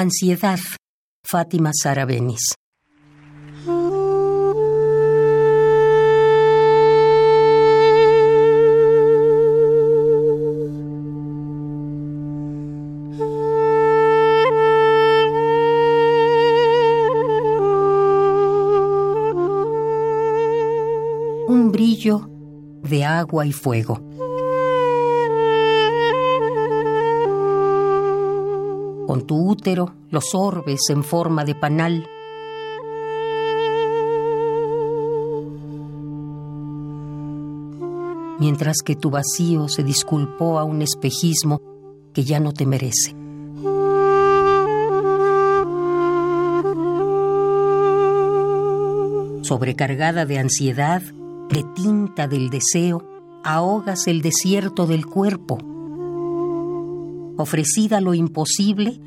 Ansiedad, Fátima Sara Benis. Un brillo de agua y fuego. Con tu útero los orbes en forma de panal. Mientras que tu vacío se disculpó a un espejismo que ya no te merece. Sobrecargada de ansiedad, de tinta del deseo, ahogas el desierto del cuerpo. Ofrecida lo imposible,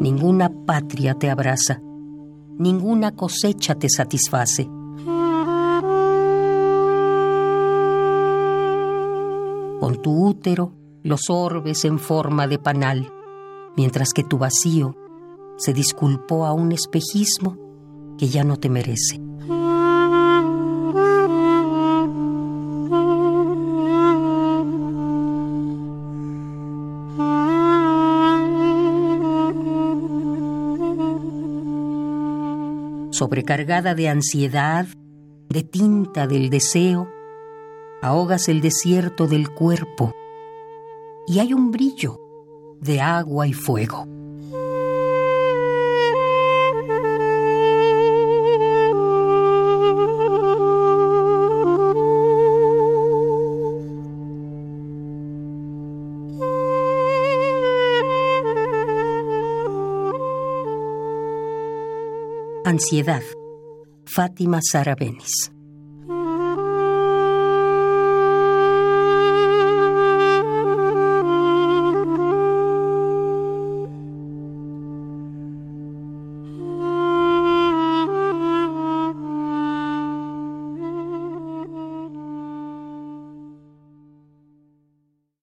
ninguna patria te abraza, ninguna cosecha te satisface. Con tu útero los orbes en forma de panal, mientras que tu vacío se disculpó a un espejismo que ya no te merece. Sobrecargada de ansiedad, de tinta del deseo, ahogas el desierto del cuerpo y hay un brillo de agua y fuego. Ansiedad. Fátima Sara Benis.